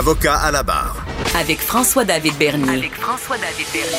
Avocat à la barre. Avec François-David Bernier. Avec François-David Bernier.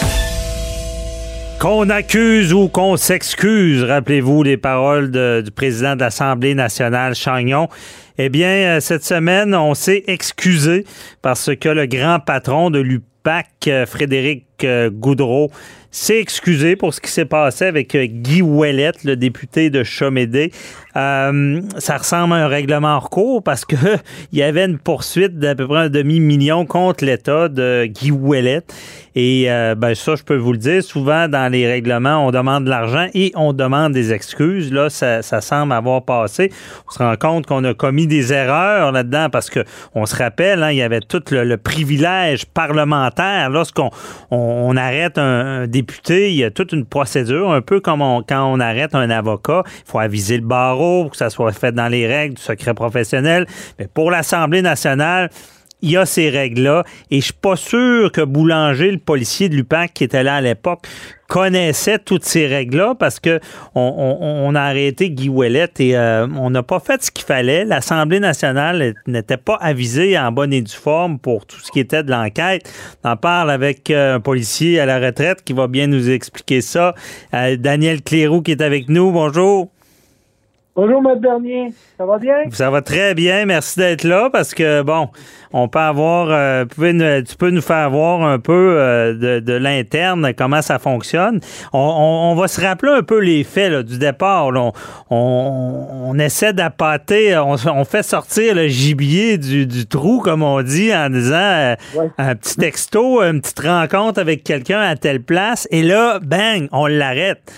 Qu'on accuse ou qu'on s'excuse, rappelez-vous les paroles du président de l'Assemblée nationale, Chagnon. Eh bien, euh, cette semaine, on s'est excusé parce que le grand patron de l'UPAC, euh, Frédéric euh, Goudreau, s'est excusé pour ce qui s'est passé avec Guy Ouellette, le député de Chomédé. ça ressemble à un règlement en recours parce que il y avait une poursuite d'à peu près un demi-million contre l'État de Guy Ouellette. Et euh, ben ça, je peux vous le dire, souvent dans les règlements, on demande de l'argent et on demande des excuses. Là, ça, semble avoir passé. On se rend compte qu'on a commis des erreurs là-dedans parce que on se rappelle, hein, il y avait tout le, privilège parlementaire. Lorsqu'on on, arrête un, député, il y a toute une procédure, un peu comme quand on arrête un avocat. Il faut aviser le barreau pour que ça soit fait dans les règles du secret professionnel. Mais pour l'Assemblée nationale, il y a ces règles-là. Et je suis pas sûr que Boulanger, le policier de l'UPAC qui était là à l'époque, connaissait toutes ces règles-là parce que on, a arrêté Guy Ouellet et euh, on n'a pas fait ce qu'il fallait. L'Assemblée nationale n'était pas avisée en bonne et due forme pour tout ce qui était de l'enquête. On en parle avec euh, un policier à la retraite qui va bien nous expliquer ça. Euh, Daniel Clérou qui est avec nous. Bonjour. Bonjour, M. Bernier. Ça va bien? Ça va très bien. Merci d'être là parce que, bon, on peut avoir, euh, tu peux nous faire voir un peu euh, de, l'interne, comment ça fonctionne. On, va se rappeler un peu les faits du départ. On, essaie d'appâter, on, fait sortir le gibier du, trou, comme on dit, en disant euh, un petit texto, une petite rencontre avec quelqu'un à telle place. Et là, bang, on l'arrête.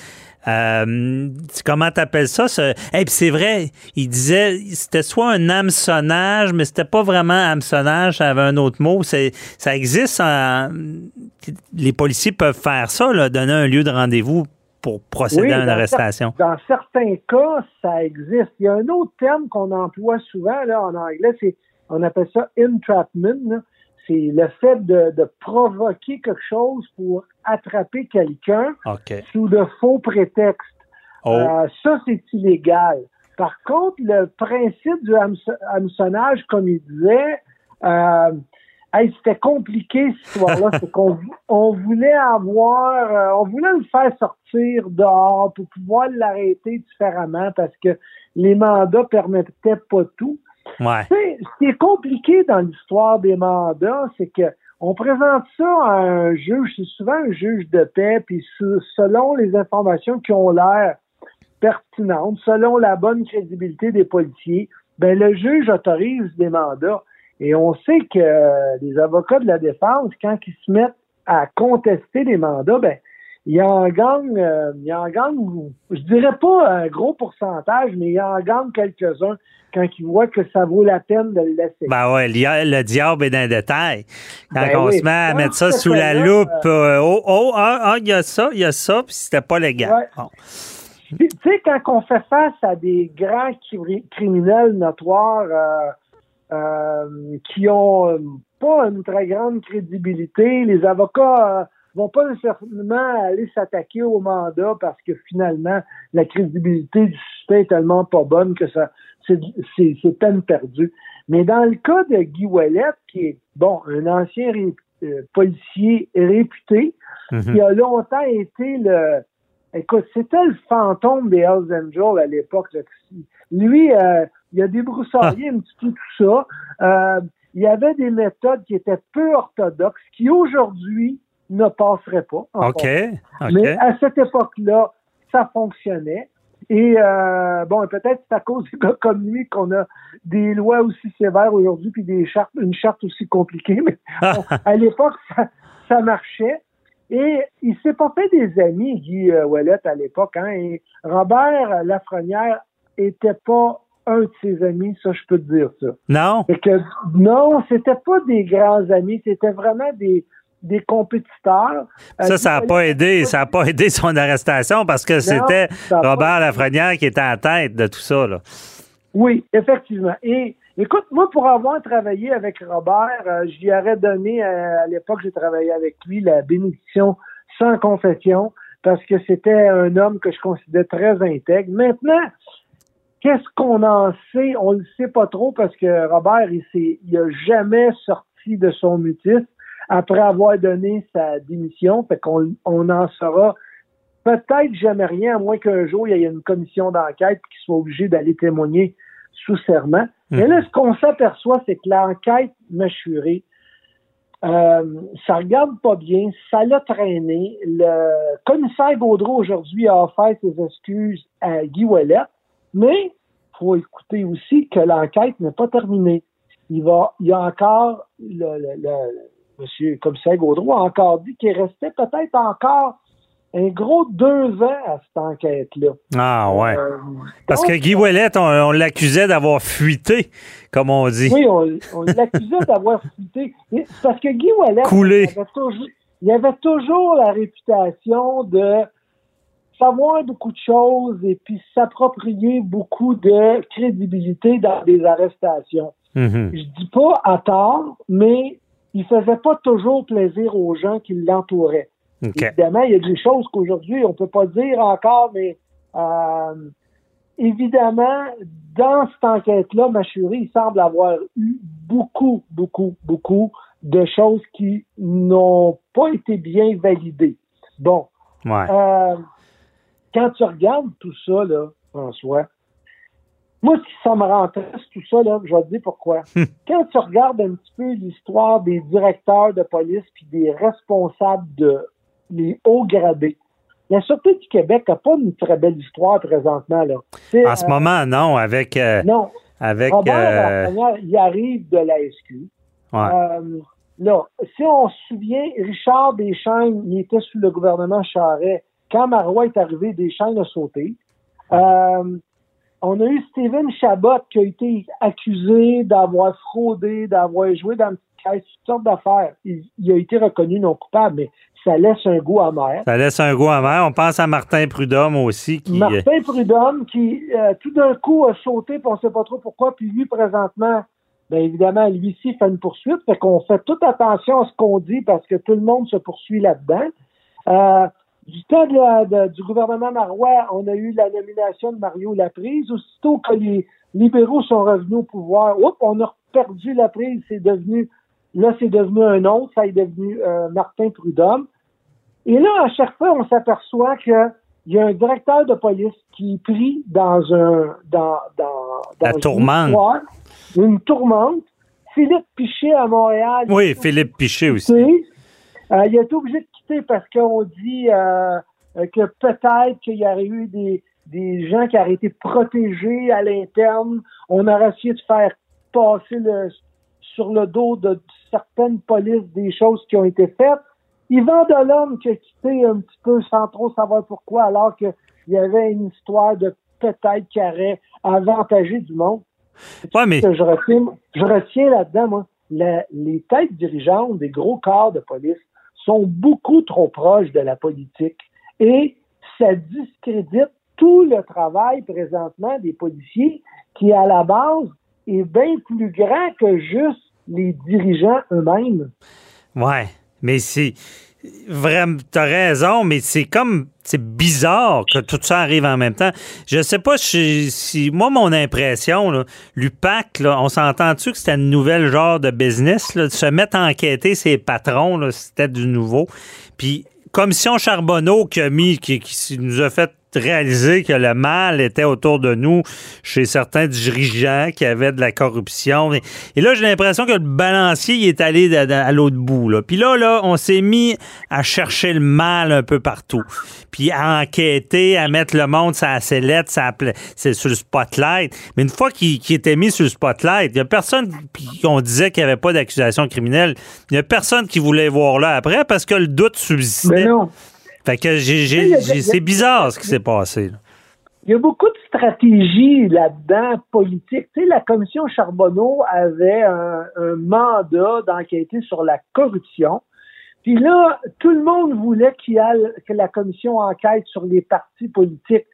Euh, comment t'appelles ça? Et puis c'est vrai, il disait c'était soit un hameçonnage, mais c'était pas vraiment hameçonnage, ça avait un autre mot. Ça existe. les policiers peuvent faire ça, là, donner un lieu de rendez-vous pour procéder à une arrestation. dans certains cas, ça existe. Il y a un autre terme qu'on emploie souvent là, en anglais, c'est on appelle ça entrapment c'est le fait de, provoquer quelque chose pour attraper quelqu'un sous de faux prétextes. Oh. Euh, ça, c'est illégal. Par contre, le principe du hameçonnage, comme il disait, euh, c'était compliqué cette histoire-là. qu'on on voulait avoir, euh, on voulait le faire sortir dehors pour pouvoir l'arrêter différemment parce que les mandats permettaient pas tout. Ce qui est compliqué dans l'histoire des mandats, c'est que on présente ça à un juge, c'est souvent un juge de paix, puis selon les informations qui ont l'air pertinentes, selon la bonne crédibilité des policiers, ben le juge autorise des mandats. Et on sait que les avocats de la défense, quand ils se mettent à contester des mandats, ben il en gagne, euh, il en gagne, je dirais pas un gros pourcentage, mais il en gagne quelques-uns quand ils voient que ça vaut la peine de le laisser. Ben ouais, le diable est dans le détail. Quand ben on se met à mettre ça sous la loupe, euh, oh, oh, ah, ah, il y a ça, il y a ça, puis c'était pas légal. Tu sais, quand on fait face à des grands criminels notoires euh, qui ont pas une très grande crédibilité, les avocats vont pas nécessairement aller s'attaquer au mandat parce que finalement, la crédibilité du suspect est tellement pas bonne que ça c'est peine perdue. Mais dans le cas de Guy Ouellet, qui est bon, un ancien euh, policier réputé, mhm. qui a longtemps été le écoute, c'était le fantôme des Hells Angels à l'époque. Lui, euh, il a débroussaillé un petit peu tout ça. Euh, il y avait des méthodes qui étaient peu orthodoxes, qui aujourd'hui ne passerait pas. OK. Mais à cette époque-là, ça fonctionnait. Et euh, bon, peut-être c'est à cause des gars comme lui qu'on a des lois aussi sévères aujourd'hui, puis des chartes, une charte aussi compliquée. Mais à l'époque, ça, marchait. Et il s'est pas fait des amis, Guy euh, Ouellet, à l'époque. Hein, et Robert Lafrenière était pas un de ses amis, ça, je peux te dire ça. Non? Et que, non, c'était pas des grands amis, c'était vraiment des, des compétiteurs. Euh, ça, ça n'a pas aidé, ça n'a pas aidé son arrestation parce que c'était Robert Lafrenière qui était en tête de tout ça, là. Oui, effectivement. Et écoute, moi, pour avoir travaillé avec Robert, euh, j'y aurais donné, euh, à l'époque, j'ai travaillé avec lui, la bénédiction sans confession, parce que c'était un homme que je considérais très intègre. Maintenant, qu'est-ce qu'on en sait? On ne le sait pas trop parce que Robert, il s'est, il a jamais sorti de son mutisme après avoir donné sa démission. Fait qu'on on en saura peut-être jamais rien, à moins qu'un jour, il y ait une commission d'enquête qui soit obligé d'aller témoigner sous serment. Mais là, ce qu'on s'aperçoit, c'est que l'enquête mâchurée, euh, ça regarde pas bien, ça l'a traîné. Le commissaire Gaudreau aujourd'hui a offert ses excuses à Guy Ouellet, mais faut écouter aussi que l'enquête n'est pas terminée. Il va, il y a encore le, le, le monsieur commissaire Gaudreau a encore dit qu'il restait peut-être encore un gros deux ans à cette enquête-là. Ah ouais. Euh, parce que Guy Ouellet, on, l'accusait d'avoir fuité, comme on dit. Oui, on, l'accusait d'avoir fuité. Parce que Guy Ouellet, Coulé. Il, avait toujours, il avait toujours la réputation de savoir beaucoup de choses et puis s'approprier beaucoup de crédibilité dans des arrestations. Mm-hmm. Je dis pas à tort, mais il faisait pas toujours plaisir aux gens qui l'entouraient. Évidemment, il y a des choses qu'aujourd'hui, on peut pas dire encore, mais euh, évidemment, dans cette enquête-là, Machuri, il semble avoir eu beaucoup, beaucoup, beaucoup de choses qui n'ont pas été bien validées. Bon. Euh, quand tu regardes tout ça, là, François, moi, si ça me rend triste, tout ça, là, je vais te dire pourquoi. Hmm. Quand tu regardes un petit peu l'histoire des directeurs de police puis des responsables de les hauts gradés, la Sûreté du Québec n'a pas une très belle histoire présentement. Là. En ce moment, non, avec... Euh, non. Avec... Robert euh... il arrive de la SQ. Ouais. Euh, là, si on se souvient, Richard Deschaines, il était sous le gouvernement Charret. Quand Marois est arrivé, Deschaines a sauté. Euh, on a eu Steven Chabot qui a été accusé d'avoir fraudé, d'avoir joué dans une caisse, toutes sortes d'affaires. Il, a été reconnu non coupable, mais ça laisse un goût amer. Ça laisse un goût amer. On pense à Martin Prudhomme aussi. Qui... Martin Prudhomme qui, euh, tout d'un coup, a sauté, puis on ne sait pas trop pourquoi. Puis lui, présentement, bien évidemment, lui ci fait une poursuite. Fait qu'on fait toute attention à ce qu'on dit parce que tout le monde se poursuit là-dedans. Euh, du temps du gouvernement marois, on a eu la nomination de Mario Laprise. Aussitôt que les libéraux sont revenus au pouvoir, on a perdu la prise. C'est devenu, là, c'est devenu un autre. Ça est devenu euh, Martin Prudhomme. Et là, à chaque fois, on s'aperçoit que il y a un directeur de police qui est pris dans un dans dans, la tourmente. Une, une tourmente. Philippe Pichet à Montréal. Oui, Philippe Pichet aussi. Euh, il a été obligé de parce qu'on dit euh, que peut-être qu'il y aurait eu des, des gens qui auraient été protégés à l'interne. On aurait essayé de faire passer le, sur le dos de certaines polices des choses qui ont été faites. Yvan Delhomme qui a quitté un petit peu sans trop savoir pourquoi, alors qu'il y avait une histoire de peut-être qui aurait avantagé du monde. Ouais, mais... je retiens, je retiens là-dedans, moi, les têtes dirigeantes des gros corps de police sont beaucoup trop proches de la politique et ça discrédite tout le travail présentement des policiers qui, à la base, est bien plus grand que juste les dirigeants eux-mêmes. Ouais, mais c'est vraiment, t'as raison, mais c'est comme, c'est bizarre que tout ça arrive en même temps. Je sais pas si, moi, mon impression, l'UPAC, on s'entend-tu que c'était un nouvel genre de business, de se mettre à enquêter ses patrons, c'était du nouveau? Puis, Commission Charbonneau qui a mis, qui nous a fait réaliser que le mal était autour de nous chez certains dirigeants qui avaient de la corruption. Et, là, j'ai l'impression que le balancier est allé à, l'autre bout. Là. Puis là, là, on s'est mis à chercher le mal un peu partout. Puis à enquêter, à mettre le monde sur la sellette, c'est sur le spotlight. Mais une fois qu'il était mis sur le spotlight, il n'y a personne, puis disait qu'il n'y avait pas d'accusation criminelle, il n'y a personne qui voulait voir là après parce que le doute subsistait. Mais non. Fait que c'est bizarre ce qui s'est passé. il y a beaucoup de stratégies là-dedans politiques. Tu sais, la commission Charbonneau avait un, mandat d'enquêter sur la corruption. Puis là, tout le monde voulait qu'il que la commission enquête sur les partis politiques,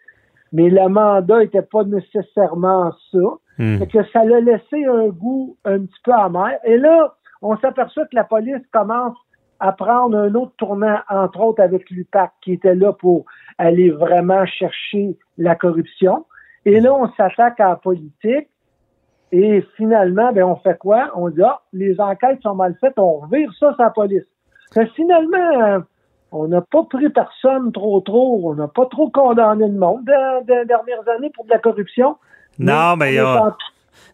mais le mandat n'était pas nécessairement ça. Hmm. que ça l'a laissé un goût un petit peu amer. Et là, on s'aperçoit que la police commence à prendre un autre tournant, entre autres avec l'UPAC, qui était là pour aller vraiment chercher la corruption. Et là, on s'attaque à la politique. Et finalement, ben, on fait quoi? On dit, ah, les enquêtes sont mal faites, on revire ça sur la police. finalement, on n'a pas pris personne trop trop, on n'a pas trop condamné le monde dans, les dernières années pour de la corruption. Non, mais, mais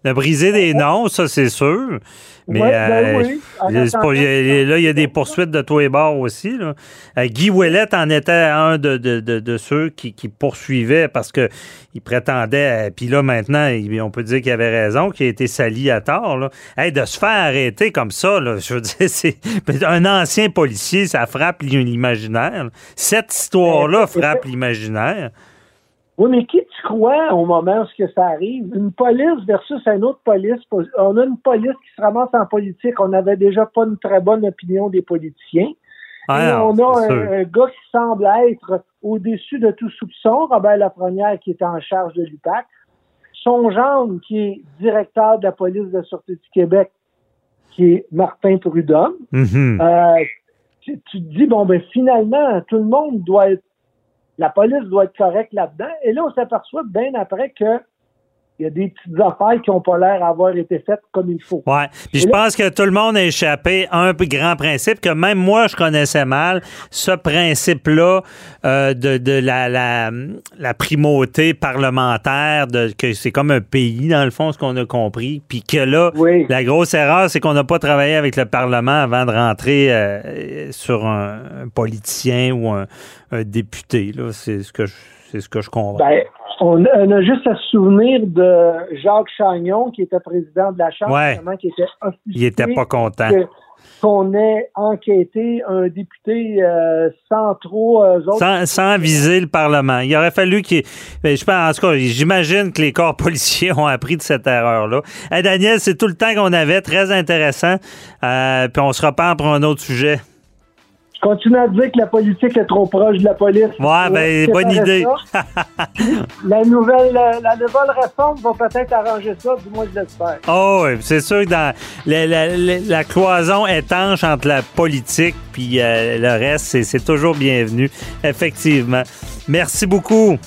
de briser des noms, ça, c'est sûr. Mais ben euh, là, il y a des poursuites de tous les bords aussi. Là. Euh, Guy Ouellet en était un de, de, de, ceux qui, qui, poursuivaient parce qu'il prétendait, euh, puis là, maintenant, on peut dire qu'il avait raison, qu'il a été sali à tort. Là. de se faire arrêter comme ça, là, je veux dire, c'est un ancien policier, ça frappe l'imaginaire. Cette histoire-là frappe l'imaginaire. Oui, mais qui tu crois au moment où ça arrive? Une police versus une autre police. On a une police qui se ramasse en politique. On n'avait déjà pas une très bonne opinion des politiciens. Ah, on a un, gars qui semble être au-dessus de tout soupçon, Robert Lafrenière, qui est en charge de l'UPAC. Son gendre, qui est directeur de la police de la Sûreté du Québec, qui est Martin Prudhomme. Mm-hmm. Euh, tu, tu, te dis, bon, ben finalement, tout le monde doit être la police doit être correcte là-dedans. Et là, on s'aperçoit bien après que il y a des petites affaires qui n'ont pas l'air d'avoir été faites comme il faut. Ouais. Puis je pense que tout le monde a échappé à un grand principe que même moi je connaissais mal, ce principe-là euh, de, de la, la, la, primauté parlementaire, de que c'est comme un pays dans le fond, ce qu'on a compris. Puis que là, la grosse erreur, c'est qu'on n'a pas travaillé avec le Parlement avant de rentrer euh, sur un, politicien ou un, député. C'est ce que je, c'est ce que je comprends. Ben, on, a juste à se souvenir de Jacques Chagnon, qui était président de la Chambre, qui était Il était pas content. qu'on ait enquêté un député euh, sans trop euh, sans, viser le Parlement. Il aurait fallu qu'il. Ben, je pense, en tout cas, j'imagine que les corps policiers ont appris de cette erreur-là. Daniel, c'est tout le temps qu'on avait, très intéressant. Euh, puis on se reparle pour un autre sujet. Continue à dire que la politique est trop proche de la police. Ouais, ben, bonne idée. la nouvelle, la nouvelle réforme va peut-être arranger ça, du moins je l'espère. Oh, oui, c'est sûr que dans la, cloison étanche entre la politique puis euh, le reste, c'est toujours bienvenu, effectivement. Merci beaucoup.